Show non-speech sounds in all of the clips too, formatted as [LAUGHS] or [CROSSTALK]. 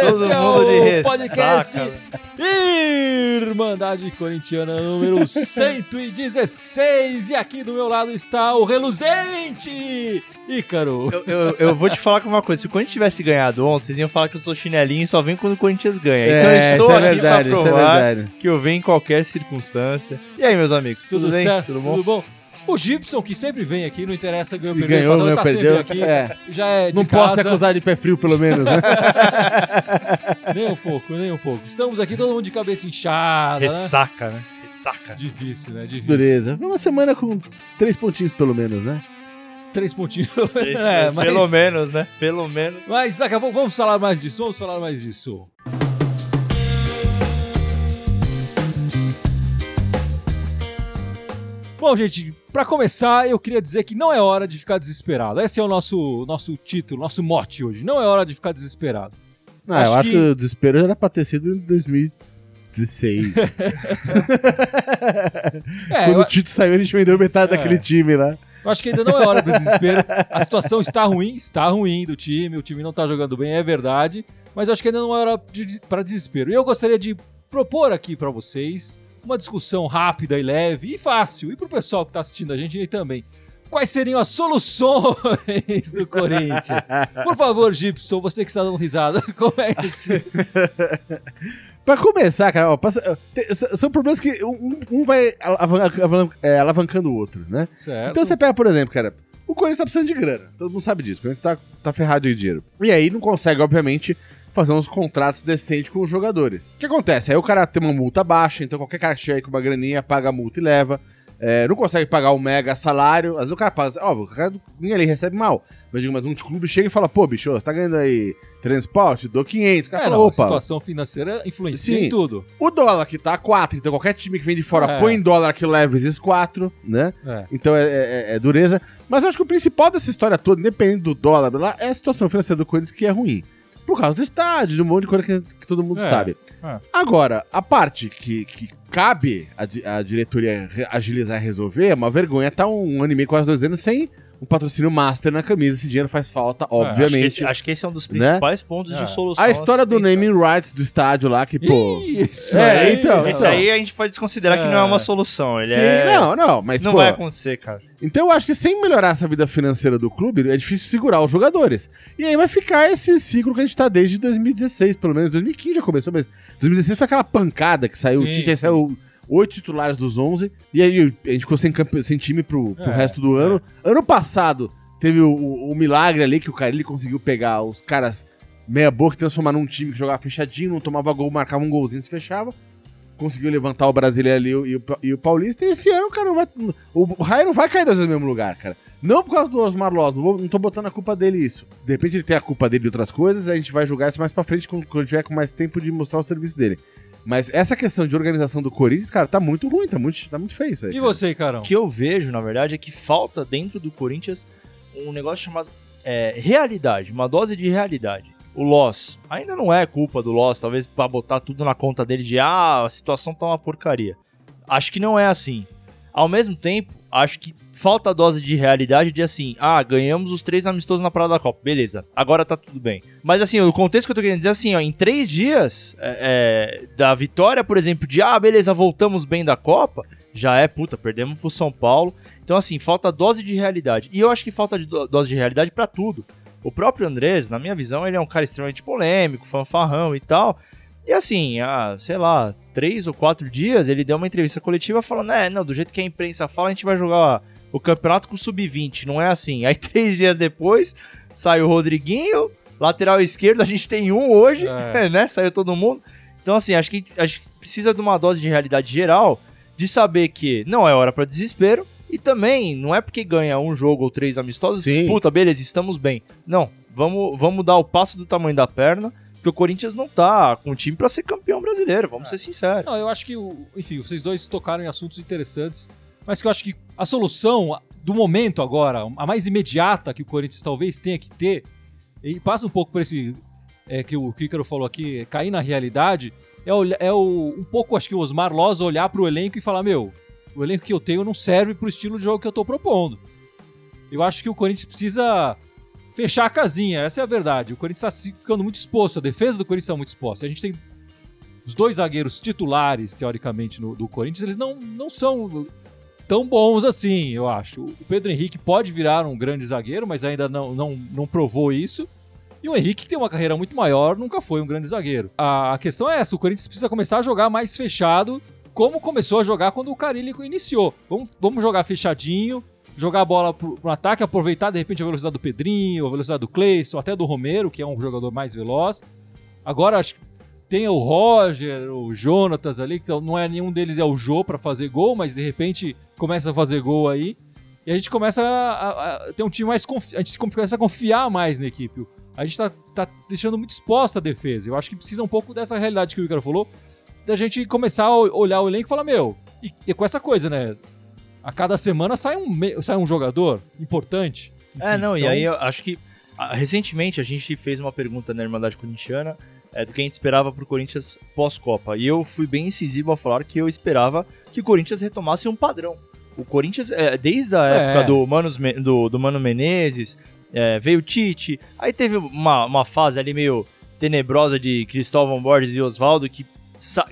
Todo Este é mundo de o ressaca, podcast. Irmandade Corintiana número [LAUGHS] 116. E aqui do meu lado está o reluzente Ícaro. Eu, eu, eu vou te falar com uma coisa. Se o Corinthians tivesse ganhado ontem, vocês iam falar que eu sou chinelinho e só vem quando o Corinthians ganha. então eu estou isso é aqui verdade, pra isso é provar verdade. que eu venho em qualquer circunstância. E aí, meus amigos? Tudo, Tudo, bem? certo? Tudo bom? bom? O Gibson, que sempre vem aqui, não interessa ganhou Se perdeu, ganhou, tá perdeu. aqui. É. Já é de Não posso casa. acusado de pé frio, pelo menos, né? [LAUGHS] Nem um pouco, nem um pouco. Estamos aqui todo mundo de cabeça inchada, né? Ressaca, né? Ressaca. Difícil, né? Difícil. Dureza. Foi uma semana com três pontinhos, pelo menos, né? Três pontinhos. Esse- [LAUGHS] é, mas... Pelo menos, né? Pelo menos. Mas daqui a pouco vamos falar mais disso, vamos falar mais disso. Bom, gente, pra começar, eu queria dizer que não é hora de ficar desesperado. Esse é o nosso, nosso título, nosso mote hoje. Não é hora de ficar desesperado. Não, Acho eu acho que- que... o desespero era pra ter sido em 2016. [LAUGHS] É, Quando eu, o Tito saiu, a gente vendeu metade É. daquele time lá. eu acho que ainda não é hora para desespero. A situação está ruim, está ruim do time, o time não tá jogando bem, é verdade. Mas eu acho que ainda não é hora de, para desespero. E eu gostaria de propor aqui pra vocês uma discussão rápida e leve e fácil. E pro pessoal que tá assistindo a gente aí também. Quais seriam as soluções do Corinthians? Por favor, Gibson, você que está dando risada, [LAUGHS] comente. Pra começar, cara, ó, passa- são problemas que um, um vai é, alavancando o outro, né? Certo. Então você pega, por exemplo, cara, o Corinthians tá precisando de grana. Todo mundo sabe disso. O Corinthians tá, tá ferrado de dinheiro. E aí não consegue, obviamente, fazer uns contratos decentes com os jogadores. O que acontece? Aí o cara tem uma multa baixa, então qualquer cara chega aí com uma graninha, paga a multa e leva. É, não consegue pagar o mega salário. Às vezes o cara paga. Ó, o cara nem ali recebe mal. Mas digo, mas um clube chega e fala, pô, bicho, você tá ganhando aí transporte, dou 500. O cara é, fala, não, a opa, situação financeira influencia Sim. em tudo. o dólar que tá a 4, então qualquer time que vem de fora É. põe em dólar que leva vezes 4, né? É. Então é, é- é dureza. Mas eu acho que o principal dessa história toda, independente do dólar, blá, é a situação financeira do Corinthians que é ruim. Por causa do estádio, de um monte de coisa que, que todo mundo É. sabe. É. Agora, a parte que, que cabe a, a diretoria re- agilizar e resolver é uma vergonha estar um, ano e meio, quase dois anos, sem um patrocínio master na camisa. Esse dinheiro faz falta, Acho que, obviamente. esse, acho que esse é um dos principais pontos É. de solução. A história do pensar. naming rights do estádio lá, que, pô. Isso, É, aí. então, Esse então. aí a gente pode desconsiderar que não é uma solução. Ele Sim, é... não, não, mas não pô, vai acontecer, cara. Então eu acho que sem melhorar essa vida financeira do clube, é difícil segurar os jogadores. E aí vai ficar esse ciclo que a gente tá desde 2016, pelo menos. 2015 já começou, mas 2016 foi aquela pancada que saiu, Sim, o Tite saiu oito titulares dos 11, e aí a gente ficou sem, sem time pro, pro É, resto do ano. Ano passado teve o, o- o milagre ali que o Carilli conseguiu pegar os caras meia boca e transformar num time que jogava fechadinho, não tomava gol, marcava um golzinho e se fechava. Conseguiu levantar o brasileiro ali e o, e o Pa- o paulista. E esse ano, cara, não vai. O, o Raia não vai cair dois vezes no mesmo lugar, cara. Não por causa do Osmar Loz, não, vou- não tô botando a culpa dele isso. De repente ele tem a culpa dele de outras coisas, a gente vai julgar isso mais pra frente quando, quando tiver com mais tempo de mostrar o serviço dele. Mas essa questão de organização do Corinthians, cara, tá muito ruim, tá muito, tá muito feio isso aí. E cara. você, Carão? O que eu vejo, na verdade, é que falta dentro do Corinthians um negócio chamado é, realidade, uma dose de realidade. O Loss ainda não é culpa do Loss, talvez pra botar tudo na conta dele de ah, a situação tá uma porcaria. Acho que não é assim. Ao mesmo tempo, acho que falta a dose de realidade de assim, ah, ganhamos os três amistosos na Parada da Copa, beleza, agora tá tudo bem. Mas assim, o contexto que eu tô querendo dizer é assim, ó, em três dias é, é, da vitória, por exemplo, de ah, beleza, voltamos bem da Copa, já é, puta, perdemos pro São Paulo. Então, assim, falta dose de realidade. E eu acho que falta de do- dose de realidade pra tudo. O próprio Andrés, na minha visão, ele é um cara extremamente polêmico, fanfarrão e tal. E assim, há, sei lá, três ou quatro dias, ele deu uma entrevista coletiva falando: é, não, do jeito que a imprensa fala, a gente vai jogar o campeonato com sub-20. Não é assim. Aí, [LAUGHS] três dias depois, sai o Rodriguinho, lateral esquerdo, a gente tem um hoje, É. [LAUGHS] né? Saiu todo mundo. Então, assim, acho que, acho que precisa de uma dose de realidade geral, de saber que não é hora pra desespero. E também, não é porque ganha um jogo ou três amistosos que, Sim. puta, beleza, estamos bem. Não, vamos, vamos dar o passo do tamanho da perna, porque o Corinthians não tá com time pra ser campeão brasileiro, vamos ser sinceros. Não, eu acho que, o- enfim, vocês dois tocaram em assuntos interessantes, mas que eu acho que a solução do momento agora, a mais imediata que o Corinthians talvez tenha que ter, e passa um pouco por esse é, que o Kícaro falou aqui, cair na realidade, é, é o, um pouco, acho que o Osmar Loz olhar pro elenco e falar, meu, o elenco que eu tenho não serve pro estilo de jogo que eu tô propondo. Eu acho que o Corinthians precisa fechar a casinha, essa é a verdade. O Corinthians está ficando muito exposto, a defesa do Corinthians está muito exposta. A gente tem os dois zagueiros titulares, teoricamente, no, do Corinthians, eles não, não são tão bons assim, eu acho. O Pedro Henrique pode virar um grande zagueiro, mas ainda não, não, não provou isso. E o Henrique, que tem uma carreira muito maior, nunca foi um grande zagueiro. A, a questão é essa: o Corinthians precisa começar a jogar mais fechado, como começou a jogar quando o Carilli iniciou. Vamos, vamos jogar fechadinho, jogar a bola pro, pro ataque, aproveitar de repente a velocidade do Pedrinho, a velocidade do Cleison, até do Romero, que é um jogador mais veloz. Agora acho que tem o Roger, o Jonatas ali, que não é nenhum deles é o Jô para fazer gol, mas de repente começa a fazer gol aí. E a gente começa a, a, a ter um time mais. Confi a gente começa a confiar mais na equipe. A gente tá, tá deixando muito exposta a defesa. Eu acho que precisa um pouco dessa realidade que o Ricardo falou, da gente começar a olhar o elenco e falar: meu, e, e com essa coisa, né? A cada semana sai um, sai um jogador importante. Enfim, é, não, então... e aí eu acho que recentemente a gente fez uma pergunta na Irmandade Corintiana é, do que a gente esperava pro Corinthians pós-Copa. E eu fui bem incisivo ao falar que eu esperava que o Corinthians retomasse um padrão. O Corinthians, é, desde a é. época do, Manos, do, do Mano Menezes, é, veio o Tite, aí teve uma, uma fase ali meio tenebrosa de Cristóvão Borges e Oswaldo que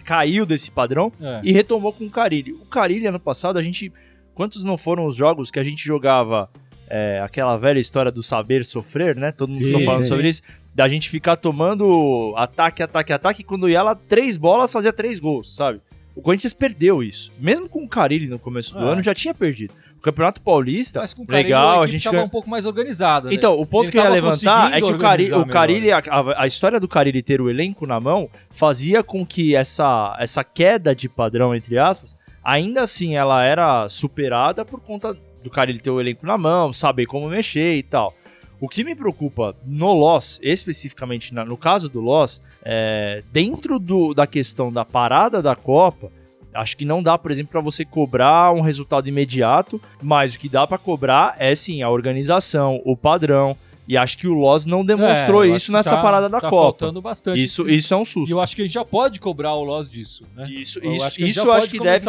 caiu desse padrão é. e retomou com o Carilli. O Carilli, ano passado, a gente. Quantos não foram os jogos que a gente jogava é, aquela velha história do saber sofrer, né? Todo mundo ficou falando sim. sobre isso da gente ficar tomando ataque, ataque, ataque, quando ia lá, três bolas, fazia três gols, sabe? O Corinthians perdeu isso. Mesmo com o Carilli no começo do é. ano, já tinha perdido. O Campeonato Paulista, Mas com o Carilli, legal, a gente tava um pouco mais organizada. Né? Então, o ponto Ele que eu ia levantar é que o Carilli, o Carilli a, a, história do Carilli ter o elenco na mão fazia com que essa, essa queda de padrão, entre aspas, ainda assim ela era superada por conta do Carilli ter o elenco na mão, saber como mexer e tal. O que me preocupa no Loss, especificamente na, no caso do Loss, é, dentro do, da questão da parada da Copa, acho que não dá, por exemplo, para você cobrar um resultado imediato, mas o que dá para cobrar é sim a organização, o padrão. E acho que o Loss não demonstrou é, isso nessa tá, parada da tá Copa. faltando bastante. Isso, isso é um susto. E eu acho que a gente já pode cobrar o Loss disso, né? Isso, eu isso, acho que, isso acho que deve,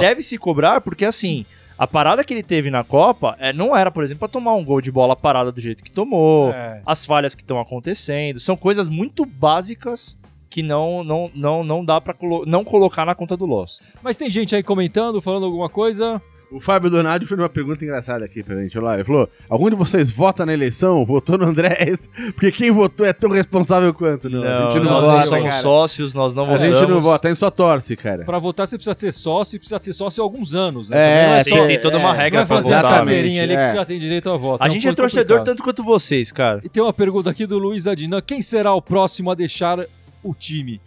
deve se cobrar, porque assim, a parada que ele teve na Copa é, não era, por exemplo, pra tomar um gol de bola parada do jeito que tomou, é. as falhas que estão acontecendo. São coisas muito básicas que não não não, não dá para colo não colocar na conta do Loss. Mas tem gente aí comentando, falando alguma coisa. O Fábio Donadio fez uma pergunta engraçada aqui pra gente. Olha lá, ele falou: algum de vocês vota na eleição? Votou no Andrés? [LAUGHS] Porque quem votou é tão responsável quanto. Não, não a gente não nós vota, não somos cara. sócios, nós não a votamos. A gente não vota, em só torce, cara. Pra votar você precisa ser sócio e precisa ser sócio há alguns anos. Né? É, é só, tem, toda uma é, regra não é pra votar. Exatamente. ali é. que você já tem direito a voto. A é gente é torcedor complicado. tanto quanto vocês, cara. E tem uma pergunta aqui do Luiz Adina: quem será o próximo a deixar o time?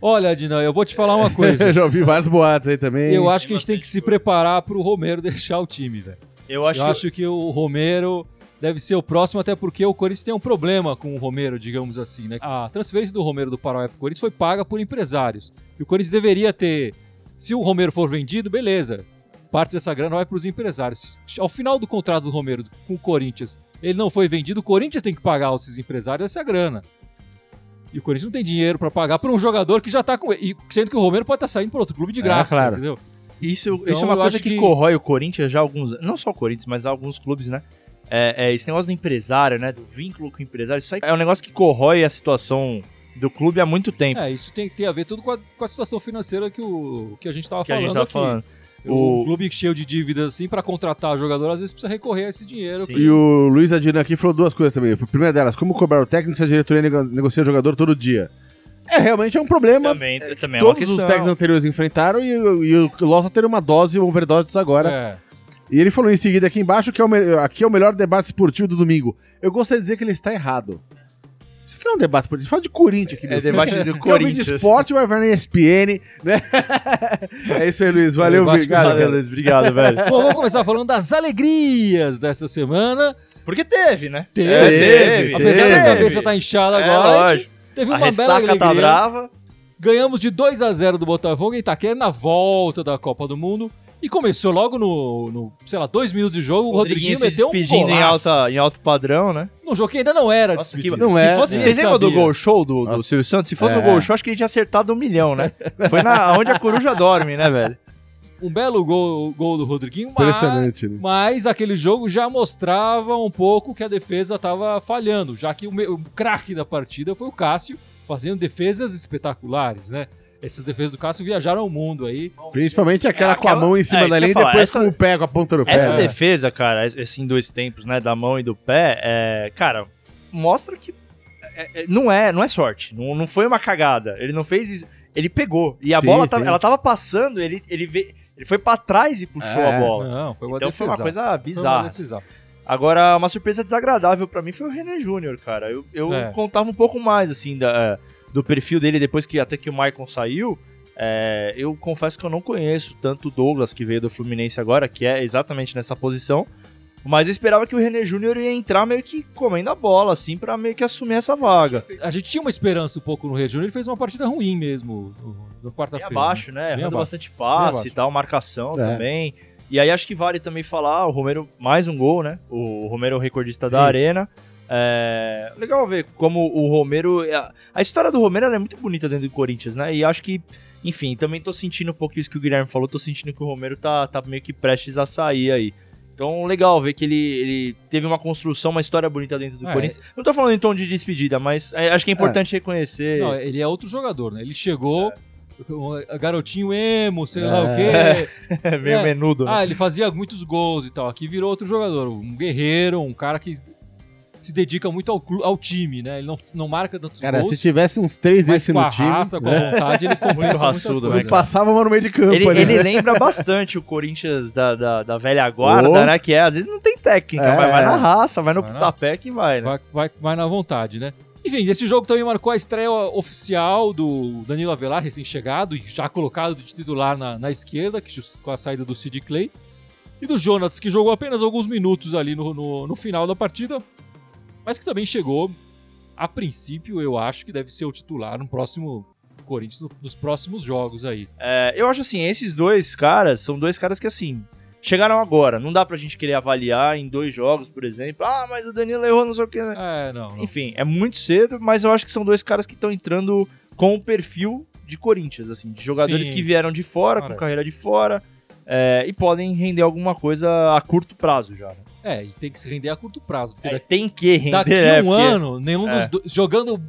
Olha, Dinan, eu vou te falar uma coisa. [LAUGHS] eu já ouvi vários boatos aí também. Eu acho que a gente tem que se preparar pro Romero [LAUGHS] deixar o time, velho. Eu acho, eu que... acho que o Romero deve ser o próximo, até porque o Corinthians tem um problema com o Romero, digamos assim, né? A transferência do Romero do Paraná pro Corinthians foi paga por empresários. E o Corinthians deveria ter. Se o Romero for vendido, beleza. Parte dessa grana vai para os empresários. Ao final do contrato do Romero com o Corinthians, ele não foi vendido, o Corinthians tem que pagar aos empresários essa grana. E o Corinthians não tem dinheiro para pagar por um jogador que já tá com. E sendo que o Romero pode estar tá saindo por outro clube de é, graça, claro. entendeu? Isso, então, isso é uma coisa que, que, corrói o Corinthians já há alguns. Não só o Corinthians, mas alguns clubes, né? É, é, esse negócio do empresário, né? Do vínculo com o empresário. Isso aí é um negócio que corrói a situação do clube há muito tempo. É, isso tem, tem a ver tudo com a, com a situação financeira que, o, que a gente estava falando. A gente tava aqui. falando. O, o clube cheio de dívidas, assim, para contratar jogador, às vezes precisa recorrer a esse dinheiro. E o Luiz Adina aqui falou duas coisas também. A primeira delas, como cobrar o técnico se a diretoria negocia jogador todo dia? É, realmente é um problema. Também, é, também é todos os técnicos anteriores enfrentaram e, e o Lossa ter uma dose, uma overdose agora. É. E ele falou em seguida aqui embaixo que é o, aqui é o melhor debate esportivo do domingo. Eu gostaria de dizer que ele está errado. Isso aqui não é um debate esportivo, fala de Corinthians aqui. É debate do Corinthians. de esporte vai ver na ESPN, né? [LAUGHS] é isso aí, Luiz. Valeu, obrigado. Valeu, Luiz. Obrigado, velho. [LAUGHS] Bom, vamos começar falando das alegrias dessa semana. Porque teve, né? Teve. É, teve Apesar teve. da cabeça estar tá inchada é, agora, lógico. teve uma a bela alegria. tá brava. Ganhamos de 2 a 0 do Botafogo em Itaquera na volta da Copa do Mundo. E começou logo no, no sei lá, dois minutos de jogo, o Rodriguinho, Rodriguinho meteu despedindo um em, alta, em alto padrão, né? Num jogo que ainda não era Nossa, despedido. Que, não é. Se fosse, Você lembra do gol show do, do Silvio Santos? Se fosse é. no gol show, acho que ele tinha acertado um milhão, né? Foi na, onde a coruja dorme, né, velho? Um belo gol, gol do Rodriguinho, mas, né? mas aquele jogo já mostrava um pouco que a defesa estava falhando, já que o, o craque da partida foi o Cássio, fazendo defesas espetaculares, né? Essas defesas do Cássio viajaram o mundo aí. Principalmente aquela, É, com a aquela- mão em é, cima isso da linha e depois essa- com o pé, com a ponta do pé. Essa É. defesa, cara, esse em dois tempos, né, da mão e do pé, é, cara, mostra que é- é- não é, não é sorte, não, não foi uma cagada. Ele não fez isso, ele pegou e a Sim, bola tava- ela tava passando, ele ele, ve- ele foi pra trás e puxou É. a bola. Não, foi uma Então foi uma coisa Foi uma bizarra. Agora, uma surpresa desagradável pra mim foi o René Júnior, cara. Eu, eu É. contava um pouco mais, assim, da, é, do perfil dele depois que até que o Maicon saiu. É, eu confesso que eu não conheço tanto o Douglas, que veio do Fluminense agora, que é exatamente nessa posição. Mas eu esperava que o René Júnior ia entrar meio que comendo a bola, assim, pra meio que assumir essa vaga. A gente tinha uma esperança um pouco no Red Júnior, ele fez uma partida ruim mesmo no, quarta-feira. abaixo, né? Bem Errando abaixo. bastante passe abaixo. e tal, marcação É. também. E aí acho que vale também falar, o Romero, mais um gol, né? O Romero é o recordista Sim. da Arena. É, legal ver como o Romero. A, a história do Romero ela é muito bonita dentro do Corinthians, né? E acho que, enfim, também tô sentindo um pouco isso que o Guilherme falou, tô sentindo que o Romero tá, tá meio que prestes a sair aí. Então, legal ver que ele, ele teve uma construção, uma história bonita dentro do É. Corinthians. Não tô falando em tom de despedida, mas é, acho que é importante reconhecer. Não, ele é outro jogador, né? Ele chegou, É. garotinho emo, sei lá o É. quê. [LAUGHS] É meio É. menudo, né? Ah, ele fazia muitos gols e tal. Aqui virou outro jogador, um guerreiro, um cara que se dedica muito ao, ao time, né? Ele não, não marca tantos Cara, gols, se tivesse uns três mas desse com no a time, raça, com a né? vontade, ele compensa muita raçudo, coisa. né, ele passava uma no meio de campo Ele, ali, ele né? lembra bastante o Corinthians da, da, da velha guarda, Oh. né? Que é, às vezes não tem técnica, É. mas vai na raça, vai no Vai na- pontapé que vai, né? Vai, vai, vai na vontade, né? Enfim, esse jogo também marcou a estreia oficial do Danilo Avelar, recém-chegado e já colocado de titular na, na esquerda, que com a saída do Sid Clay. E do Jonas, que jogou apenas alguns minutos ali no, no, no final da partida, mas que também chegou, a princípio, eu acho que deve ser o titular no próximo Corinthians, no- nos próximos jogos aí. É, eu acho assim, esses dois caras são dois caras que, assim, chegaram agora. Não dá pra gente querer avaliar em dois jogos, por exemplo. Ah, mas o Danilo errou, não sei o que. É, não. não. Enfim, é muito cedo, mas eu acho que são dois caras que estão entrando com o perfil de Corinthians, assim, de jogadores Sim. que vieram de fora, Parece. com carreira de fora, é, e podem render alguma coisa a curto prazo já. né? É, e tem que se render a curto prazo, É, tem que render, Daqui né? um Porque- ano, nenhum É. dos dois. Jogando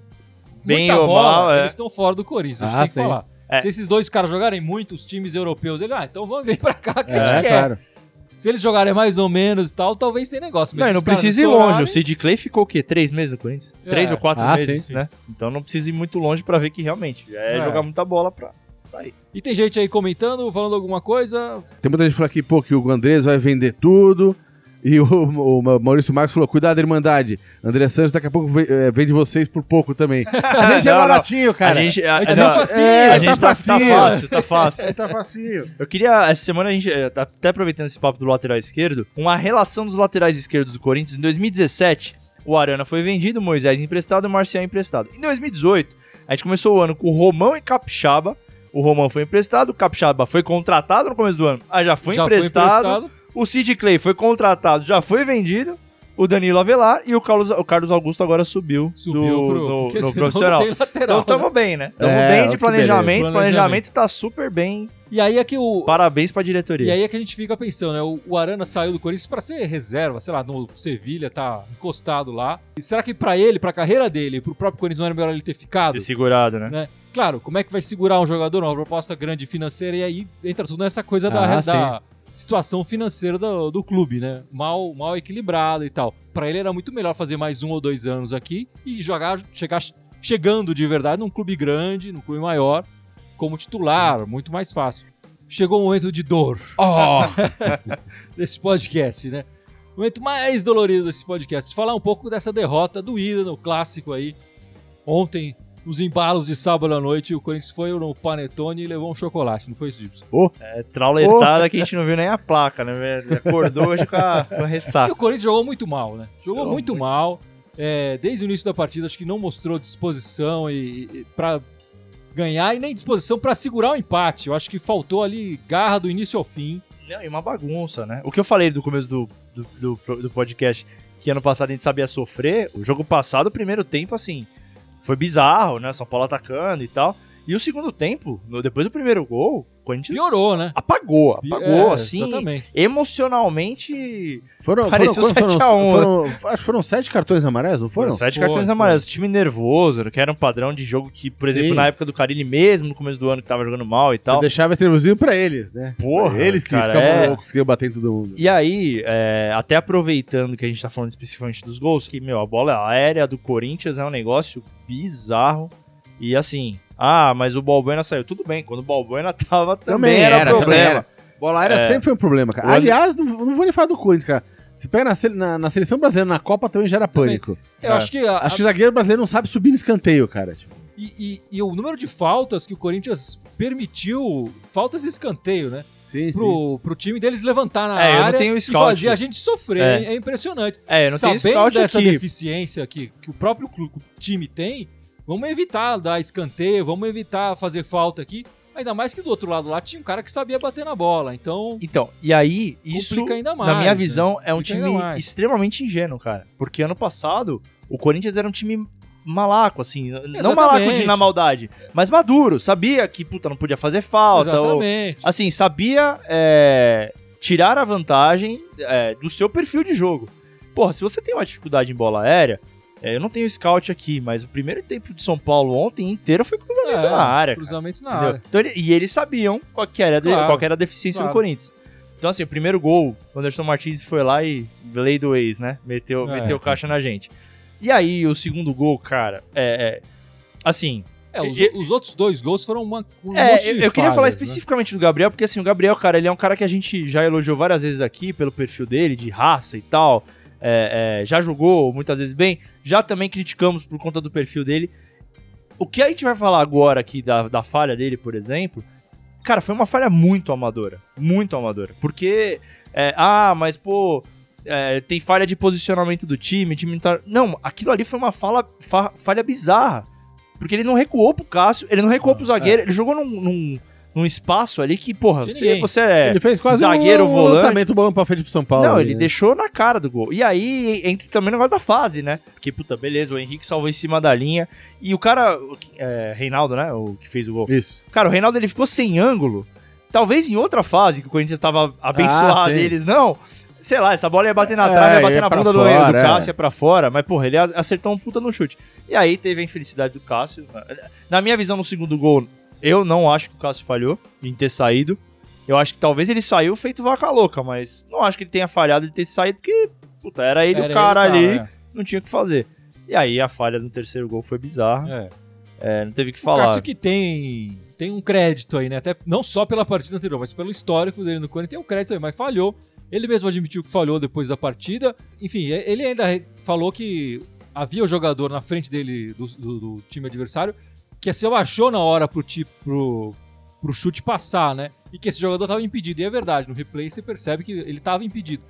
Bem muita ou bola, mal, é. eles estão fora do Corinthians. A gente Ah, tem que falar. É. Se esses dois caras jogarem muito, os times europeus, ele, ah, então vamos vir pra cá que a gente É, quer. claro. Se eles jogarem mais ou menos e tal, talvez tenha negócio. Mas Não, e não precisa ir longe. O Sid Clay ficou o quê? Três meses no Corinthians? É. Três ou quatro Ah, meses, sim. né? Então não precisa ir muito longe pra ver que realmente é, É. jogar muita bola pra sair. E tem gente aí comentando, falando alguma coisa. Tem muita gente falando aqui, pô, que o Andrés vai vender tudo. E o, o Maurício Marcos falou: cuidado, Irmandade. André Santos daqui a pouco ve- eh, vende vocês por pouco também. [LAUGHS] A gente é Não, não. baratinho, cara. a gente, a, A gente não, tá facinho, a tá gente tá, tá facinho. fácil, tá fácil. É, tá facinho. Eu queria, essa semana a gente, eh, tá até aproveitando esse papo do lateral esquerdo, uma relação dos laterais esquerdos do Corinthians. Em 2017, o Arana foi vendido, o Moisés emprestado e o Marcial emprestado. Em 2018, a gente começou o ano com o Romão e Capixaba. O Romão foi emprestado, o Capixaba foi contratado no começo do ano, ah, já foi já emprestado. foi emprestado. O Sid Clay foi contratado, já foi vendido. O Danilo Avelar e o Carlos, o Carlos Augusto agora subiu, Subiu do- pro, no, no senão profissional. Não lateral, Então tamo né? bem, né? Tamo É, bem de planejamento. beleza. Planejamento tá super bem. E aí é que o. Parabéns pra diretoria. E aí é que a gente fica pensando, né? O, o Arana saiu do Corinthians pra ser reserva, sei lá, no Sevilha, tá encostado lá. E será que pra ele, pra carreira dele, pro próprio Corinthians não era melhor ele ter ficado? Ter segurado, né? né? Claro, como é que vai segurar um jogador, uma proposta grande financeira, e aí entra tudo nessa coisa da, Ah, da situação financeira do, do clube, né? Mal, mal equilibrada e tal. Pra ele era muito melhor fazer mais um ou dois anos aqui e jogar, chegar chegando de verdade num clube grande, num clube maior, como titular, muito mais fácil. Chegou o momento de dor Oh, [LAUGHS] desse podcast, né? O momento mais dolorido desse podcast. Falar um pouco dessa derrota doída no clássico aí. Ontem, nos embalos de sábado à noite, o Corinthians foi no Panetone e levou um chocolate, não foi isso, Gibson? é trauletada que a gente não viu nem a placa, né? acordou hoje com a, com a E ressaca. o Corinthians jogou muito mal, né? Jogou, Jogou muito, muito. mal. É, desde o início da partida, acho que não mostrou disposição e, e para ganhar e nem disposição para segurar o empate. Eu acho que faltou ali garra do início ao fim. Não, e uma bagunça, né? O que eu falei do começo do, do, do, do podcast, que ano passado a gente sabia sofrer, o jogo passado, o primeiro tempo, assim, foi bizarro, né? São Paulo atacando e tal. E o segundo tempo, no- depois do primeiro gol, o Corinthians Piorou, né? apagou, apagou, É, assim, Exatamente. emocionalmente. Foram, Pareceu foram, quantos 7 a 1, foram, foram, acho que foram sete cartões amarelos, não foram? Foram sete cartões foi. amarelos. Time nervoso, que era um padrão de jogo que, por exemplo, Sim. na época do Carilli mesmo, no começo do ano, que tava jogando mal e Você tal. deixava esse nervosinho pra eles, né? Porra, eles que cara, ficavam é. loucos, que iam bater em todo mundo. E aí, é, até aproveitando que a gente tá falando especificamente dos gols, que, meu, a bola aérea do Corinthians é um negócio bizarro. E assim, ah, mas o Balbuena saiu. Tudo bem, quando o Balbuena [LAUGHS] tava também, era, também problema. era. Bola aérea É. sempre foi um problema, cara. O Aliás, não, não vou nem falar do Corinthians, cara. Se pega na, na- na seleção brasileira, na Copa também gera pânico. Eu É. acho que, a- Acho que o zagueiro brasileiro não sabe subir no escanteio, cara. Tipo, e, e- e o número de faltas que o Corinthians permitiu, faltas de escanteio, né? sim, sim. Pro, pro time deles levantar na É, eu não área tenho e fazer a gente sofrer. É. É, é impressionante. É, eu não tenho Sabendo scout dessa aqui. deficiência que, que o próprio clu- time tem, vamos evitar dar escanteio, vamos evitar fazer falta aqui. Ainda mais que do outro lado lá tinha um cara que sabia bater na bola. Então, Então, e aí, isso, mais, na minha né? visão, é um time extremamente ingênuo, cara. Porque ano passado, o Corinthians era um time malaco, assim. Não Exatamente. malaco de na maldade, mas maduro. Sabia que, puta, não podia fazer falta. ou- exatamente. assim, sabia é, tirar a vantagem é, do seu perfil de jogo. Porra, se você tem uma dificuldade em bola aérea, é, eu não tenho scout aqui, mas o primeiro tempo de São Paulo ontem inteiro foi cruzamento É, na área. cara. Cruzamento na Entendeu? área. Então, ele- e eles sabiam qual era, Claro, qual era a deficiência claro. do Corinthians. Então, assim, o primeiro gol, o Anderson Martins foi lá e lei do ex, né? Meteu, É. meteu caixa na gente. E aí, o segundo gol, cara, é. é, assim, É, os, E- os outros dois gols foram uma, um é, eu, eu queria falhas, falar né? especificamente do Gabriel, porque assim, o Gabriel, cara, ele é um cara que a gente já elogiou várias vezes aqui pelo perfil dele, de raça e tal. É, é, já jogou muitas vezes bem, já também criticamos por conta do perfil dele. O que a gente vai falar agora aqui da, da falha dele, por exemplo, cara, foi uma falha muito amadora. Muito amadora. Porque, é, ah, mas pô, é, tem falha de posicionamento do time, time não tá. Não, aquilo ali foi uma fala, fa- falha bizarra. Porque ele não recuou pro Cássio, ele não recuou pro zagueiro, ele jogou num, num, num espaço ali que, porra, você, ninguém. você é. Ele fez quase zagueiro, um volante. lançamento bom pra frente pro São Paulo. Não, ali, ele né? deixou na cara do gol. E aí entra também o negócio da fase, né? Porque, puta, beleza, o Henrique salvou em cima da linha. E o cara, que- é, Reinaldo, né? O que fez o gol. Isso. Cara, o Reinaldo ele ficou sem ângulo. Talvez em outra fase que o Corinthians estava abençoado Ah, eles, não. Sei lá, essa bola ia bater na É, trave, ia bater ia na bunda do, fora, do é. Cássio, ia pra fora. Mas, porra, ele acertou um puta no chute. E aí teve a infelicidade do Cássio. Na minha visão, no segundo gol, eu não acho que o Cássio falhou em ter saído. Eu acho que talvez ele saiu feito vaca louca, mas não acho que ele tenha falhado de ter saído, porque, puta, era ele Era o cara ele, ali, cara, não tinha o que fazer. E aí a falha no terceiro gol foi bizarra, é. É. é, não teve o que O falar. Cássio que tem, tem um crédito aí, né? Até não só pela partida anterior, mas pelo histórico dele no Corinthians, tem um crédito aí, mas falhou. Ele mesmo admitiu que falhou depois da partida. Enfim, ele ainda falou que havia o jogador na frente dele, do, do- do time adversário, que se abaixou na hora pro, ti- pro, pro chute passar, né? E que esse jogador estava impedido. E é verdade, no replay você percebe que ele estava impedido.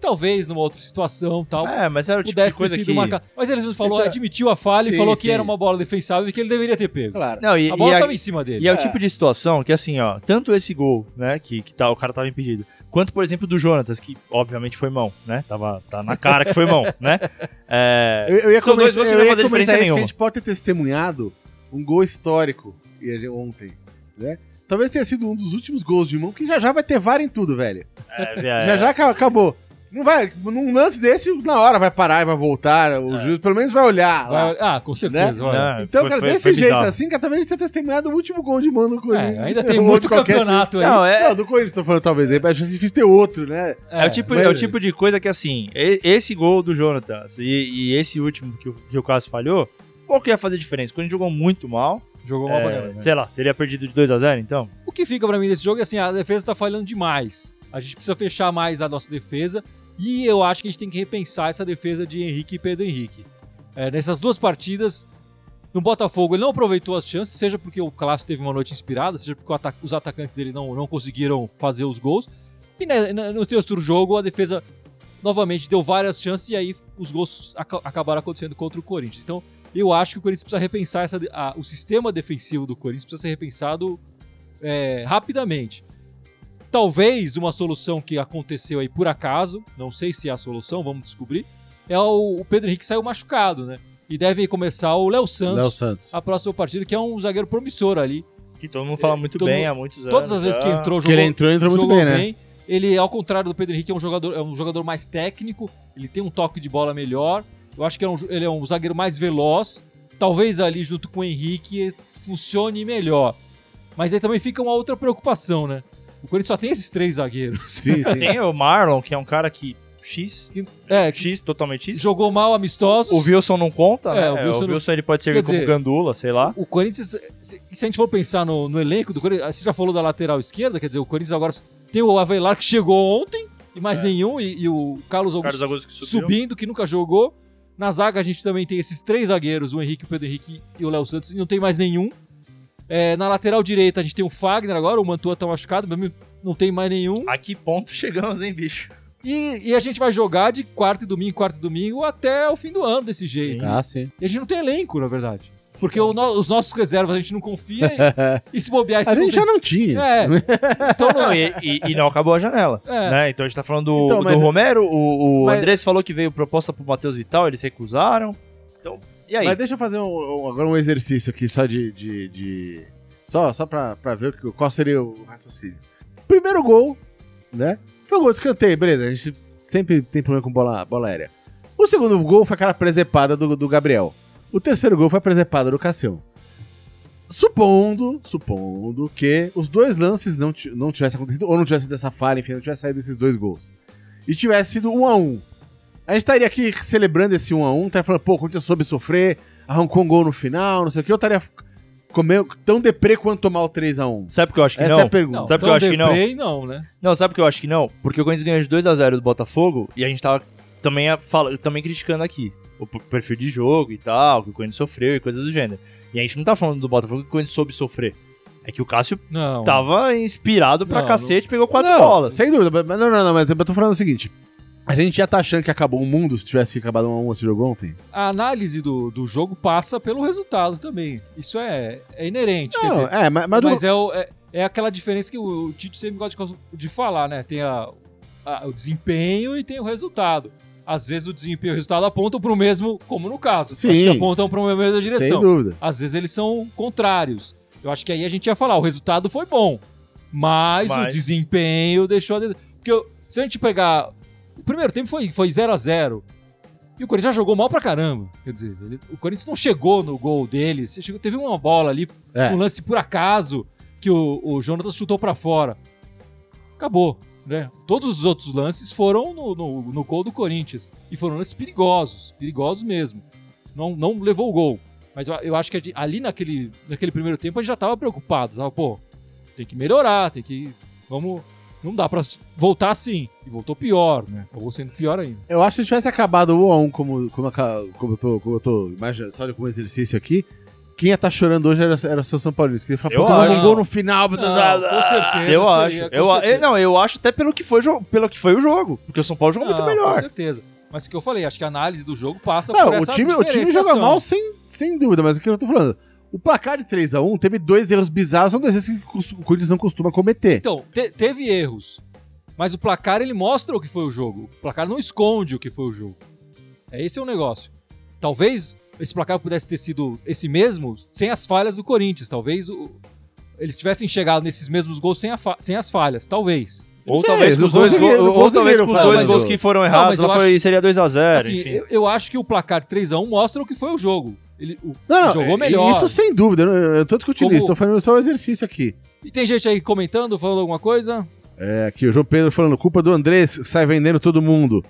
Talvez numa outra situação tal, É, mas era o tipo de pudesse ter coisa sido que... marcado. Mas ele falou, Então- admitiu a falha Sim, e falou que sim. era uma bola defensável e que ele deveria ter pego. Claro. Não, e, A bola e, tava em cima dele. e é o É. tipo de situação que, assim, ó, tanto esse gol, né, que, que tá, o cara tava impedido, quanto, por exemplo, do Jonatas, que obviamente foi mão, né? Tava tá na cara que foi mão, né? [LAUGHS] É, Eu, eu ia são dois comentar, gols que não vai ia fazer diferença isso, que nenhuma. a gente pode ter testemunhado um gol histórico e ontem, né? Talvez tenha sido um dos últimos gols de mão, que já já vai ter VAR em tudo, velho. É, Já já aca- acabou. Não vai, num lance desse, na hora vai parar e vai voltar, o É. juiz pelo menos vai olhar lá. Vai- ah, com certeza. Né? Então, foi- cara, foi- desse foi jeito bizarro. assim, cara, talvez a gente tenha testemunhado o último gol de mão do Corinthians. É, ainda tem muito campeonato aí. Não, é, Não, do Corinthians tô falando talvez, aí acho difícil ter outro, né? é, o tipo, mas- é o tipo de coisa que, assim, esse gol do Jonatas e, e esse último que o, que o Cássio falhou, qual que ia fazer diferença? Quando a gente jogou muito mal, Jogou mal é, pra caramba, né? sei lá, teria perdido de 2 a 0 então? O que fica pra mim desse jogo é assim, a defesa tá falhando demais. A gente precisa fechar mais a nossa defesa e eu acho que a gente tem que repensar essa defesa de Henrique e Pedro Henrique. É, nessas duas partidas, no Botafogo ele não aproveitou as chances, seja porque o Clássico teve uma noite inspirada, seja porque os atacantes dele não, não conseguiram fazer os gols. E né, na- no terceiro jogo a defesa novamente deu várias chances e aí os gols aca- acabaram acontecendo contra o Corinthians. Então eu acho que o Corinthians precisa repensar essa, a- o sistema defensivo do Corinthians precisa ser repensado é, rapidamente. Talvez uma solução que aconteceu aí por acaso, não sei se é a solução, vamos descobrir, é o, o Pedro Henrique saiu machucado, né? E deve começar o Léo Santos, Léo Santos. a próxima partida, que é um zagueiro promissor ali. Que todo mundo fala muito todo bem mundo- há muitos anos. Todas as vezes que entrou, jogou, ele entrou, entrou muito jogou bem, né? Ele, ao contrário do Pedro Henrique, é um jogador, é um jogador mais técnico, ele tem um toque de bola melhor. Eu acho que é um- ele é um zagueiro mais veloz. Talvez ali, junto com o Henrique, funcione melhor. Mas aí também fica uma outra preocupação, né? O Corinthians só tem esses três zagueiros. Sim, sim. [LAUGHS] Tem o Marlon, que é um cara que. X. É, X, totalmente X. jogou mal amistosos. O Wilson não conta, É, né? o O Wilson Wilson, não- ele pode servir Quer como dizer, gandula, sei lá. O Corinthians, se, se a gente for pensar no, no elenco do Corinthians, você já falou da lateral esquerda, quer dizer, o Corinthians agora tem o Avelar que chegou ontem e mais nenhum, e, e o Carlos Augusto Carlos Augusto que subindo, que nunca jogou. Na zaga a gente também tem esses três zagueiros, o Henrique, o Pedro Henrique e o Léo Santos, e não tem mais nenhum. É, na lateral direita a gente tem o Fagner agora, o Mantua tá machucado, mas não tem mais nenhum. A que ponto [LAUGHS] chegamos, hein, bicho? E, e a gente vai jogar de quarta e domingo, quarta e domingo até o fim do ano desse jeito. Ah, sim. E a gente não tem elenco, na verdade. Porque o no- os nossos reservas a gente não confia e, [LAUGHS] e se bobear esse A gente já não tinha. É. Então não, e, e- e não acabou a janela. É. Né? Então a gente tá falando do, Então, do Romero, o, o mas- Andrés falou que veio proposta pro Matheus Vital, eles recusaram. Então, e aí? Mas deixa eu fazer um- um- agora um exercício aqui só de. de, de- Só, só pra, pra ver o que- qual seria o raciocínio. Primeiro gol, né? Foi um gol de escanteio, beleza. A gente sempre tem problema com bola, bola aérea. O segundo gol foi aquela presepada do, do Gabriel. O terceiro gol foi a presepada do Cassião. Supondo, supondo que os dois lances não, não tivessem acontecido, ou não tivesse sido essa falha, enfim, não tivesse saído desses dois gols. E tivesse sido um a um. A gente estaria aqui celebrando esse 1 a 1 estaria falando, pô, o Corinthians soube sofrer, arrancou um gol no final, não sei o que, eu estaria comer, tão deprê quanto tomar o 3 a 1 Sabe por que eu acho que Essa não? é a pergunta. não, Sabe tão que eu acho que não? deprê, não, né? Não, sabe por que eu acho que não? Porque o Corinthians ganhou de 2x0 do Botafogo e a gente tava também, a- fala, também criticando aqui o perfil de jogo e tal, que o Corinthians sofreu e coisas do gênero. E a gente não tá falando do Botafogo que o Corinthians soube sofrer. É que o Cássio Não. tava inspirado pra Não, cacete, pegou quatro não, bolas. Sem dúvida, mas não, não, não, mas eu tô falando o seguinte. A gente já tá achando que acabou o mundo se tivesse acabado 1 a 1 esse jogo ontem? A análise do, do jogo passa pelo resultado também. Isso é, é inerente. quer Não, dizer, é, mas, mas do- mas é, o- é, é aquela diferença que o, o Tite sempre gosta de, de falar, né? Tem a, a- o desempenho e tem o resultado. Às vezes o desempenho e o resultado apontam para o mesmo, como no caso. Sim. Acho que apontam para a mesma sem direção. dúvida. Às vezes eles são contrários. Eu acho que aí a gente ia falar, o resultado foi bom, mas, o Mas- desempenho deixou... Porque eu- se a gente pegar... O primeiro tempo foi 0 foi 0 a 0 e o Corinthians já jogou mal pra caramba. Quer dizer, ele- o Corinthians não chegou no gol deles. Chegou- teve uma bola ali, É. um lance por acaso, que o, o Jonatas chutou pra fora. Acabou. Né? Todos os outros lances foram no, no, no gol do Corinthians. E foram lances perigosos. Perigosos mesmo. Não, não levou o gol. Mas eu, acho que ali naquele, naquele primeiro tempo a gente já tava preocupado. Tava, pô, tem que melhorar, tem que. Vamos. Não dá pra voltar assim. E voltou pior, né? Acabou sendo pior ainda. Eu acho que se tivesse acabado o 1 a 1 como, como, como eu tô, como eu tô imaginando, só como exercício aqui, quem ia estar chorando hoje era, era o seu São Paulo. Que ele falou, tomamos acho. um gol no final. Não, com certeza. Eu seria, acho. com Eu, certeza. não, eu acho até pelo que foi, pelo que foi o jogo. Porque o São Paulo jogou muito Não, Com melhor. certeza. Mas o que eu falei, acho que a análise do jogo passa Não, por o essa time, o time joga mal sem, sem dúvida, mas o que eu tô falando? O placar de 3x1 teve dois erros bizarros, são dois erros que o Corinthians não costuma cometer. Então, te- teve erros. Mas o placar, ele mostra o que foi o jogo. O placar não esconde o que foi o jogo. É esse é o negócio. Talvez esse placar pudesse ter sido esse mesmo sem as falhas do Corinthians. Talvez o- eles tivessem chegado nesses mesmos gols sem, a fa- sem as falhas. Talvez. Ou Sim, talvez com os não dois, gols- não ou talvez com os dois gols que foram Não, errados, mas eu lá foi, seria 2x0, Assim, enfim. eu, eu acho que o placar 3x1 mostra o que foi o jogo. Ele o- Não, não, jogou é- melhor. Isso sem dúvida, eu, eu tô discutindo Como- isso, tô fazendo só o exercício aqui. E tem gente aí comentando, falando alguma coisa? É, aqui o João Pedro falando, culpa do Andrés, sai vendendo todo mundo.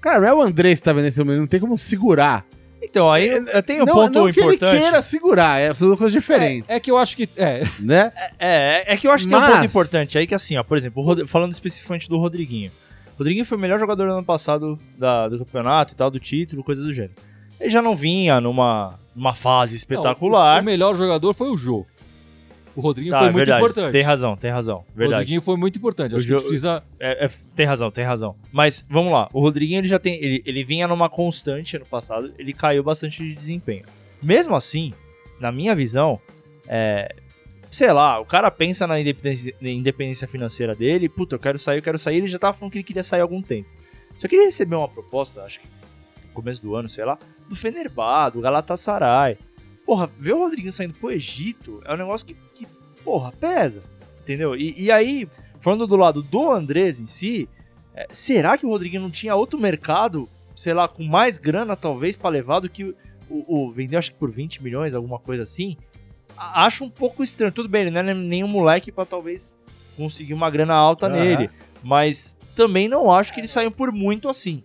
Cara, não é o Andrés que tá vendendo todo mundo, não tem como segurar. Então, aí tem um não, ponto não que importante. ele queira segurar, é, são coisas diferentes. É, é que eu acho que. É, Né? É, é que eu acho que tem um ponto Mas- importante aí que assim, ó, por exemplo, falando especificamente do Rodriguinho. O Rodriguinho foi o melhor jogador do ano passado da- do campeonato e tal, do título, coisas do gênero. Ele já não vinha numa, numa fase Não, espetacular. o, o melhor jogador foi o Jô. O Rodriguinho Tá, foi é muito verdade. importante. Tem razão, tem razão. O Verdade. Rodriguinho foi muito importante. O Acho que a gente Jô- precisa. É, é, tem razão, tem razão. Mas vamos lá, o Rodriguinho ele já tem. Ele, ele vinha numa constante ano passado, ele caiu bastante de desempenho. Mesmo assim, na minha visão, é, sei lá, o cara pensa na independência, na independência financeira dele, puta, eu quero sair, eu quero sair, ele já tava falando que ele queria sair há algum tempo. Só que ele recebeu uma proposta, acho que no começo do ano, sei lá, do Fenerbah, do Galatasaray. Porra, ver o Rodriguinho saindo pro Egito é um negócio que, que porra, pesa. Entendeu? E, e aí, falando do lado do Andrés em si, é, será que o Rodriguinho não tinha outro mercado, sei lá, com mais grana talvez pra levar do que o, o vendeu, acho que por 20 milhões, alguma coisa assim? A- Acho um pouco estranho. Tudo bem, ele não é nenhum moleque pra talvez conseguir uma grana alta Aham. nele. Mas também não acho que ele saiu por muito assim.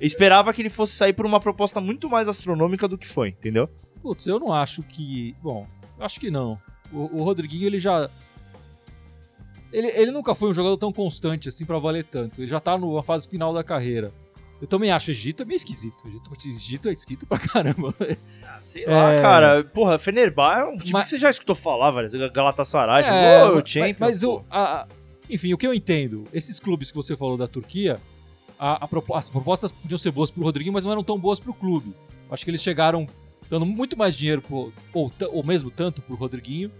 Eu esperava que ele fosse sair por uma proposta muito mais astronômica do que foi, entendeu? Putz, eu não acho que. Bom, acho que não. O, o Rodriguinho, ele já. Ele, ele nunca foi um jogador tão constante assim pra valer tanto. Ele já tá numa fase final da carreira. Eu também acho Egito é meio esquisito. Egito, Egito é esquisito pra caramba. Sei lá, É. cara. Porra, Fenerbah é um time Mas- que você já escutou falar, velho. Galatasaray, É, jogou o mas- Champions. mas o, a- enfim, o que eu entendo, esses clubes que você falou da Turquia, a- a as propostas podiam ser boas pro Rodriguinho, mas não eram tão boas pro clube. Acho que eles chegaram dando muito mais dinheiro, pro, ou, ou mesmo tanto pro Rodriguinho,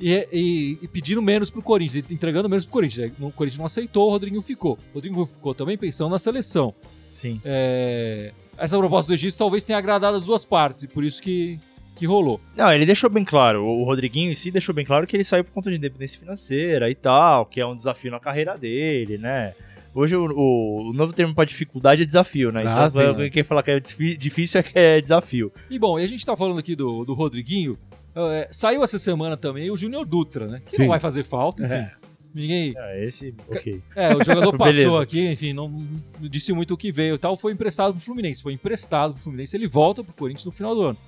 e, e- e pedindo menos pro Corinthians, entregando menos pro Corinthians. O Corinthians não aceitou, o Rodriguinho ficou. O Rodriguinho ficou também pensando na seleção. Sim. É, essa proposta do Egito talvez tenha agradado as duas partes, e por isso que, que rolou. Não, ele deixou bem claro, o Rodriguinho em si deixou bem claro que ele saiu por conta de independência financeira e tal, que é um desafio na carreira dele, né? Hoje o, o- o novo termo para dificuldade é desafio, né? Ah, então sim. quem fala que é difícil é que é desafio. E bom, e a gente tá falando aqui do, do Rodriguinho. é, saiu essa semana também o Júnior Dutra, né? Que Sim. não vai fazer falta, enfim. É. Ninguém. É, esse, ok. É, o jogador [LAUGHS] passou aqui, enfim, não disse muito o que veio e tal. Foi emprestado pro Fluminense. Foi emprestado pro Fluminense. Ele volta pro Corinthians no final do ano.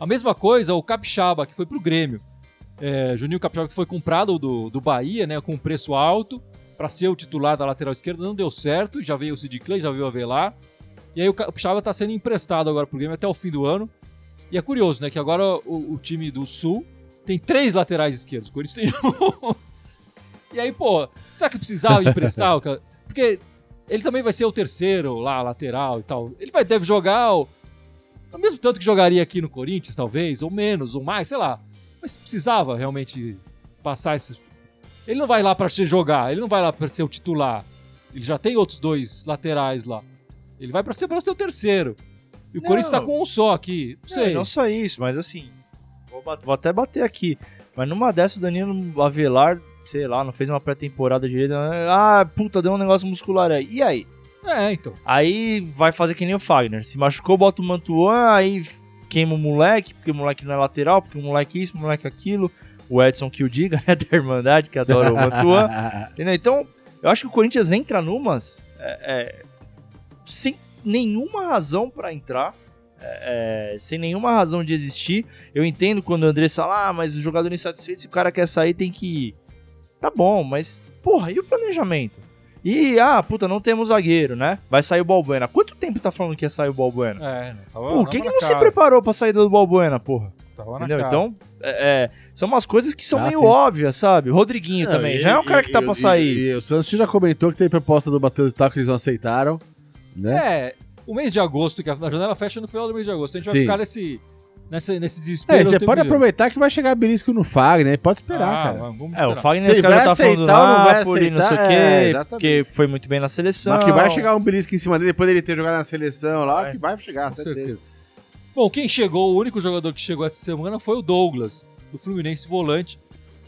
A mesma coisa, o Capixaba, que foi pro Grêmio. É, Juninho Capixaba, que foi comprado do, do Bahia, né? Com um preço alto, pra ser o titular da lateral esquerda. Não deu certo. Já veio o Sid Clay, já veio o Avelar. E aí o Capixaba tá sendo emprestado agora pro Grêmio até o fim do ano. E é curioso, né? Que agora o, o time do Sul tem três laterais esquerdos. O Corinthians tem [LAUGHS] um. E aí, pô, será que precisava emprestar? Porque ele também vai ser o terceiro lá, lateral e tal. Ele vai, deve jogar o, o mesmo tanto que jogaria aqui no Corinthians, talvez, ou menos, ou mais, sei lá. Mas precisava realmente passar esses. Ele não vai lá pra se jogar, ele não vai lá pra ser o titular. Ele já tem outros dois laterais lá. Ele vai pra ser, ser o terceiro. E o Não. Corinthians tá com um só aqui. Não sei. É, não só isso, mas assim, vou, bat- vou até bater aqui. Mas numa dessa, o Danilo Avelar, sei lá, não fez uma pré-temporada direito. Ah, puta, deu um negócio muscular aí. E aí? É, então. Aí vai fazer que nem o Fagner. Se machucou, bota o Mantuan, aí queima o moleque, porque o moleque não é lateral, porque o moleque isso, o moleque aquilo. O Edson que o diga, né, da Irmandade, que adora o Mantuan. [LAUGHS] Entendeu? Então, eu acho que o Corinthians entra numas é, é, sem nenhuma razão pra entrar. é, é, sem nenhuma razão de existir. Eu entendo quando o André fala, ah, mas o jogador insatisfeito, se o cara quer sair, tem que ir. Tá bom, mas, porra, e o planejamento? E, ah, puta, não temos zagueiro, né? Vai sair o Balbuena. Quanto tempo tá falando que ia sair o Balbuena? É, não. Tava, Por que, que não na se cara. preparou pra saída do Balbuena, porra? Tava na Entendeu? cara. Então, é, é, são umas coisas que são Ah, meio sim. óbvias, sabe? O Rodriguinho Não, também. e- Já é um cara que tá e- pra e- sair. E, o Santos já comentou que tem proposta do Matheus e tal que eles não aceitaram, né? É, o mês de agosto, que a janela fecha no final do mês de agosto. A gente vai Sim. ficar nesse, nesse, nesse desespero. É, você pode inteiro. aproveitar que vai chegar belisco no Fagner, pode esperar, Ah, cara. vamos vamos É, o esperar. Fagner, Se esse cara vai tá falando aceitar não vai Napoli, não sei o aceitar, quê, é, porque foi muito bem na seleção. Mas que vai chegar um belisco em cima dele depois dele ter jogado na seleção lá, Vai. que vai chegar, Com certeza. certeza. Bom, quem chegou, o único jogador que chegou essa semana foi o Douglas, do Fluminense Volante.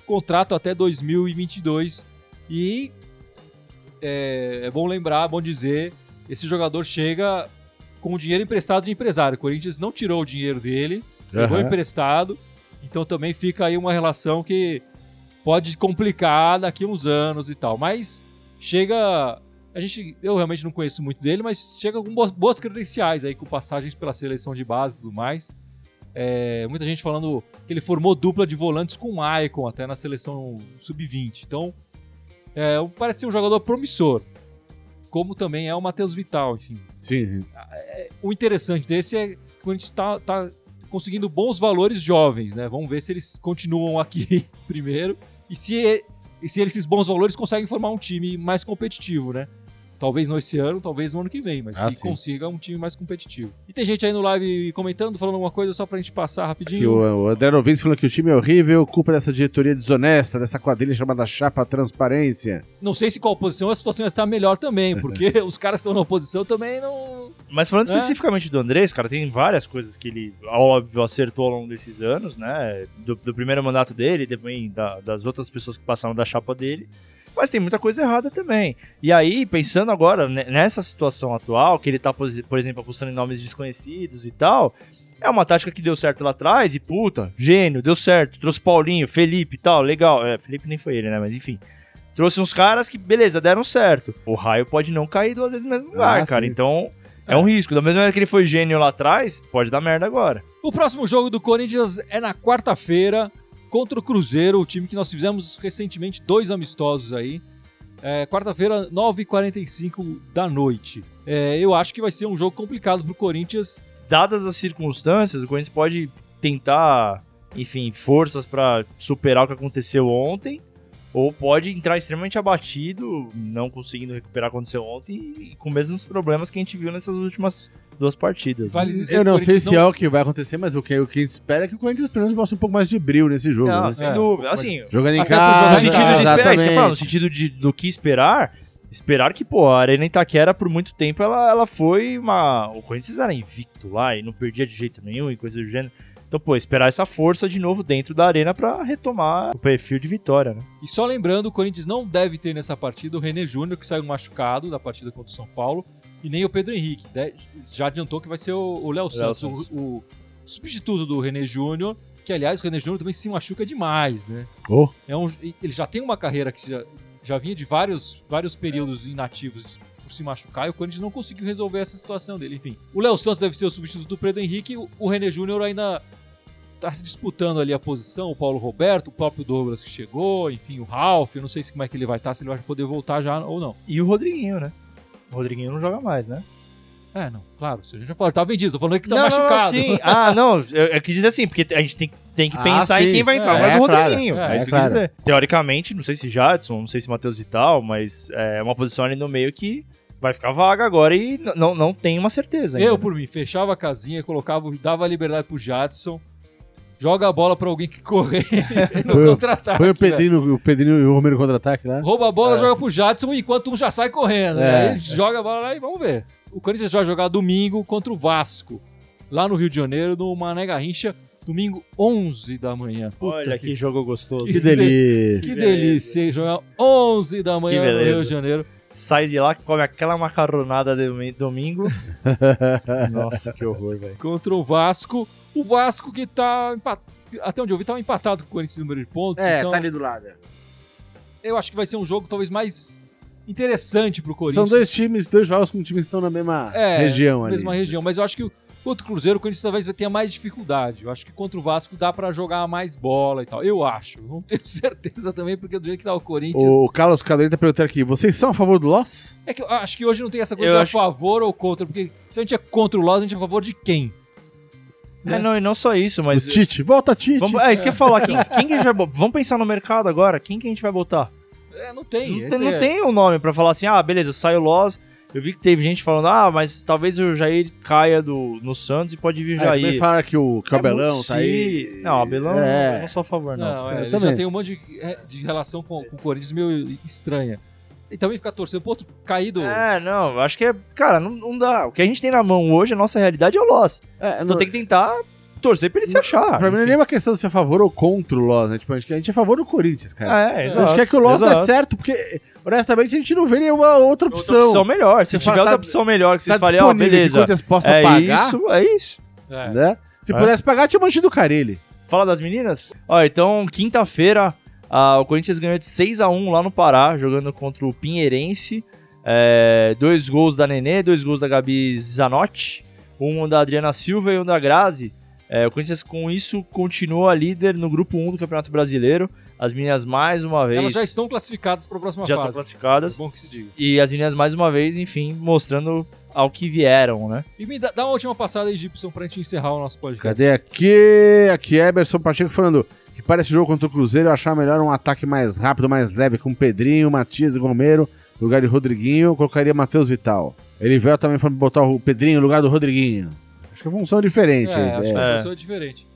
Contrato até 2022. E é, é bom lembrar, é bom dizer, esse jogador chega com o dinheiro emprestado de empresário. O Corinthians não tirou o dinheiro dele, pegou Aham. emprestado. Então também fica aí uma relação que pode complicar daqui a uns anos e tal. Mas chega. A gente, eu realmente não conheço muito dele, mas chega com boas, boas credenciais aí, com passagens pela seleção de base e tudo mais. É, muita gente falando que ele formou dupla de volantes com o Maicon até na seleção sub-20. Então, é, parece ser um jogador promissor. Como também é o Matheus Vital, enfim Sim, sim. o interessante desse é que a gente tá, tá conseguindo bons valores jovens, né? Vamos ver se eles continuam aqui [LAUGHS] primeiro e se, e se esses bons valores conseguem formar um time mais competitivo, né? Talvez não esse ano, talvez no ano que vem, mas Ah, que sim. consiga um time mais competitivo. E tem gente aí no live comentando, falando alguma coisa só pra gente passar Aqui, rapidinho. o, o André Novinski falando que o time é horrível, culpa dessa diretoria desonesta, dessa quadrilha chamada Chapa Transparência. Não sei se com a oposição a situação está melhor também, [LAUGHS] porque os caras que estão na oposição também não. Mas falando É. especificamente do Andrés, cara, tem várias coisas que ele, óbvio, acertou ao longo desses anos, né? Do, do primeiro mandato dele, também da- das outras pessoas que passaram da chapa dele. Mas tem muita coisa errada também. E aí, pensando agora ne- nessa situação atual, que ele tá, por por exemplo, apostando em nomes desconhecidos e tal, é uma tática que deu certo lá atrás e, puta, gênio, deu certo. Trouxe Paulinho, Felipe e tal, legal. É, Felipe nem foi ele, né? Mas enfim. Trouxe uns caras que, beleza, deram certo. O raio pode não cair duas vezes no mesmo lugar, Ah, cara. sim. Então, é um risco. Da mesma maneira que ele foi gênio lá atrás, pode dar merda agora. O próximo jogo do Corinthians é na quarta-feira contra o Cruzeiro, o time que nós fizemos recentemente dois amistosos aí. É, quarta-feira, 9h45 da noite. É, eu acho que vai ser um jogo complicado pro Corinthians. Dadas as circunstâncias, o Corinthians pode tentar, enfim, forças pra superar o que aconteceu ontem. Ou pode entrar extremamente abatido, não conseguindo recuperar o que aconteceu ontem e com os mesmos problemas que a gente viu nessas últimas duas partidas. né? Vale dizer Eu não sei se é o que vai acontecer, mas o que, o que a gente espera é que o Corinthians pelo menos mostre um pouco mais de brilho nesse jogo. Não, né? sem É, dúvida. Assim, Jogando em casa. jogo no sentido de esperar, isso que eu falar, no sentido de, do que esperar, esperar que, pô, a Arena Itaquera, por muito tempo, ela, ela foi uma. O Corinthians era invicto lá e não perdia de jeito nenhum e coisa do gênero. Então, pô, esperar essa força de novo dentro da arena pra retomar o perfil de vitória, né? E só lembrando, o Corinthians não deve ter nessa partida o René Júnior, que saiu machucado da partida contra o São Paulo, e nem o Pedro Henrique. Já adiantou que vai ser o Léo Santos, Santos. O, o substituto do René Júnior, que aliás o René Júnior também se machuca demais, né? Oh, É um, ele já tem uma carreira que já, já vinha de vários, vários períodos inativos por se machucar e o Corinthians não conseguiu resolver essa situação dele. Enfim, o Léo Santos deve ser o substituto do Pedro Henrique, o, o René Júnior ainda tá se disputando ali a posição, o Paulo Roberto, o próprio Douglas que chegou, enfim, o Ralf, eu não sei se como é que ele vai estar, se ele vai poder voltar já ou não. E o Rodriguinho, né? O Rodriguinho não joga mais, né? É, não, claro, se a gente já falou, tá vendido, tô falando que tá não, machucado. Não, sim. [LAUGHS] Ah, não, eu, eu quis dizer assim, porque a gente tem, tem que Ah, pensar em sim. quem vai entrar. É, Mas é do claro. Rodriguinho. É, É, isso é que eu quis claro. dizer. Teoricamente, não sei se Jadson, não sei se Matheus Vital, mas é uma posição ali no meio que vai ficar vaga agora e não, não tem uma certeza ainda. Eu, por mim, fechava a casinha, colocava, dava a liberdade pro Jadson, joga a bola pra alguém que correr no contra-ataque. Foi o velho. Pedrinho, o Pedrinho e o Romero contra-ataque lá. Rouba a bola, É. joga pro Jadson, enquanto um já sai correndo. É. Aí joga a bola lá e vamos ver. O Corinthians vai jogar domingo contra o Vasco, lá no Rio de Janeiro, no Mané Garrincha, domingo 11 da manhã. Puta Olha que, jogo gostoso. Que delícia. Que delícia, hein? Jogar 11 da manhã no. Rio de Janeiro. Sai de lá, come aquela macarronada de domi- domingo. [LAUGHS] Nossa, que horror, velho. Contra o Vasco. O Vasco que tá empat... Até onde eu vi, tava empatado com o Corinthians no número de pontos. É, então tá ali do lado. é. eu acho que vai ser um jogo talvez mais interessante pro São Corinthians. dois times, dois jogos com times que estão na mesma É, região ali. mesma região. Mas eu acho que o- contra o Cruzeiro, o Corinthians talvez vai ter mais dificuldade. Eu acho que contra o Vasco dá pra jogar mais bola e tal. Eu acho. Não [LAUGHS] tenho certeza também, porque do jeito que tá o Corinthians. O Carlos Cadeirinho tá perguntando aqui, vocês são a favor do Loss? É que eu acho que hoje não tem essa coisa Eu de a acho- favor ou contra. Porque se a gente é contra o Loss, a gente é a favor de quem? É, não, e não só isso, mas. o Tite, volta Tite. Vamos, é, isso que eu ia falar. Quem, [LAUGHS] quem que a gente vai Vamos pensar no mercado agora. Quem que a gente vai botar? É, não tem. Não, tem, não é- tem um nome pra falar assim, ah, beleza, sai o Loz. Eu vi que teve gente falando, ah, mas talvez o Jair caia do, no Santos e pode vir o É, também Jair. falaram que o, que o É Abelão tá aí. Não, Abelão É. não sou a favor, não. Não, é, Eu ele já também. tem um monte de, de relação com, com o Corinthians meio estranha. E também ficar torcendo pro outro caído. É, não, acho que é. Cara, não, não dá. O que a gente tem na mão hoje, a nossa realidade é o Loz. É, Então não- tem que tentar torcer pra ele se achar. Pra mim não é nem uma questão de ser a favor ou contra o Loss, né? Tipo, a gente, a gente é a favor do Corinthians, cara. É, a exato. gente quer que o Loss dê exato. certo, porque, honestamente, a gente não vê nenhuma outra opção. Outra opção melhor. Se Você tiver fala, outra tá- opção melhor que vocês tá falem, ó, disponível que o beleza. Corinthians possa É pagar, isso, é isso. É. né? Se É. pudesse pagar, tinha mantido o Carilli. Fala das meninas? Ó, então, quinta-feira, ah, o Corinthians ganhou de 6 a 1 lá no Pará, jogando contra o Pinheirense. É, dois gols da Nenê, dois gols da Gabi Zanotti, um da Adriana Silva e um da Grazi. É, o Corinthians, com isso, continua líder no grupo 1 do Campeonato Brasileiro. As meninas, mais uma vez, Elas já estão classificadas para a próxima já fase. estão classificadas. É bom que se diga. E as meninas, mais uma vez, enfim, mostrando ao que vieram, né? E me dá, dá uma última passada aí, Gibson, pra gente encerrar o nosso podcast. Cadê aqui? Aqui, Eberson Pacheco falando que para esse jogo contra o Cruzeiro eu achava melhor um ataque mais rápido, mais leve, com Pedrinho, Matias e Romero, no lugar de Rodriguinho, eu colocaria Matheus Vital. Ele veio também falando botar o Pedrinho no lugar do Rodriguinho. Acho que a função é diferente. É, acho é. que a É. pessoa é diferente.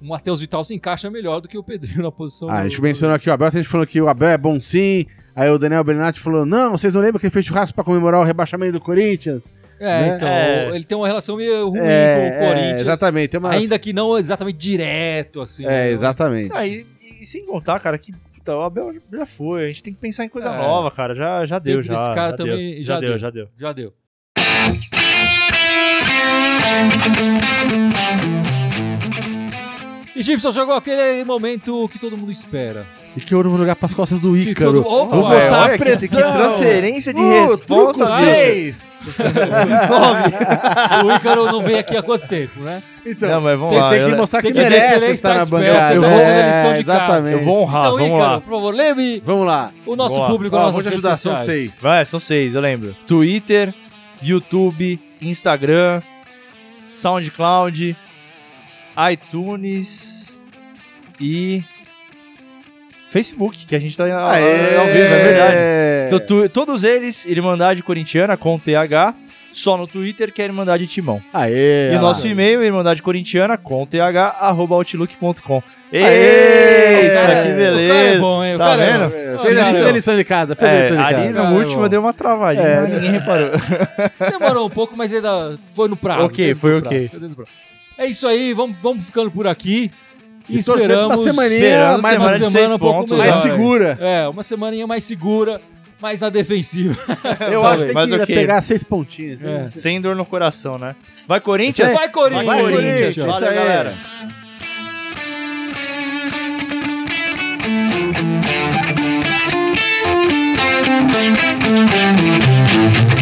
O Matheus Vital se encaixa melhor do que o Pedrinho na posição Ah, a do- gente mencionou aqui o Abel, a gente falou que o Abel é bom sim. Aí o Daniel Bernatti falou: não, vocês não lembram que ele fez churrasco pra comemorar o rebaixamento do Corinthians? É, né? então, É. ele tem uma relação meio ruim É, com o é, Corinthians. exatamente. Tem umas... Ainda que não exatamente direto, assim. É, né? exatamente. Ah, e, e sem contar, cara, que puta, o Abel já foi. A gente tem que pensar em coisa É. nova, cara. Já, já deu, já. desse cara já também deu, já já deu, deu. já deu. Já deu. E Gibson chegou aquele momento que todo mundo espera. E que eu vou jogar pras costas do Ícaro. todo- Opa, Vou é, botar olha a que- pressão. que transferência de Uh, responsa, truco viu? seis. o Ícaro não veio aqui há quanto tempo, né? Então, Não, mas vamos tem, lá. tem eu- que mostrar tem que que merece estar na esperto, bancada. eu vou fazer a lição de casa. exatamente. Eu vou honrar, então, vamos Ícaro, lá. por favor, leve Vamos lá. o nosso Vamos lá. público Ó, vou te ajudar, são seis. Vai, são seis, eu lembro. Twitter, YouTube, Instagram, SoundCloud, iTunes e Facebook, que a gente tá ao ao vivo, é verdade. Então, tu- todos eles, Irmandade Corintiana com TH, só no Twitter que é Irmandade Timão. Aê, E o nosso e-mail, Irmandade Corintiana com TH, arroba outlook.com. Aê! Eita, Cara, que o O beleza! cara é bom, hein? O Tá cara é vendo? bom. É, Ah, Fez a lição- lição de casa, fez a lição É, de ali casa. no Cara, último bom. deu uma travadinha, É. mas ninguém reparou. [LAUGHS] Demorou um pouco, mas ainda foi no prazo. Ok, foi ok. É isso aí, vamos, vamos ficando por aqui. E esperamos. semaninha esperando mais semana uma semana seis um pouco pontos. melhor. mais segura. É, uma semaninha mais segura, mais na defensiva. [LAUGHS] Eu Tá acho que tem que ok. pegar seis pontinhos. É. Sem dor no coração, né? Vai Corinthians? Vai, Corinthians! Vai, Corinthians! Valeu, Isso aí. galera. Thank you.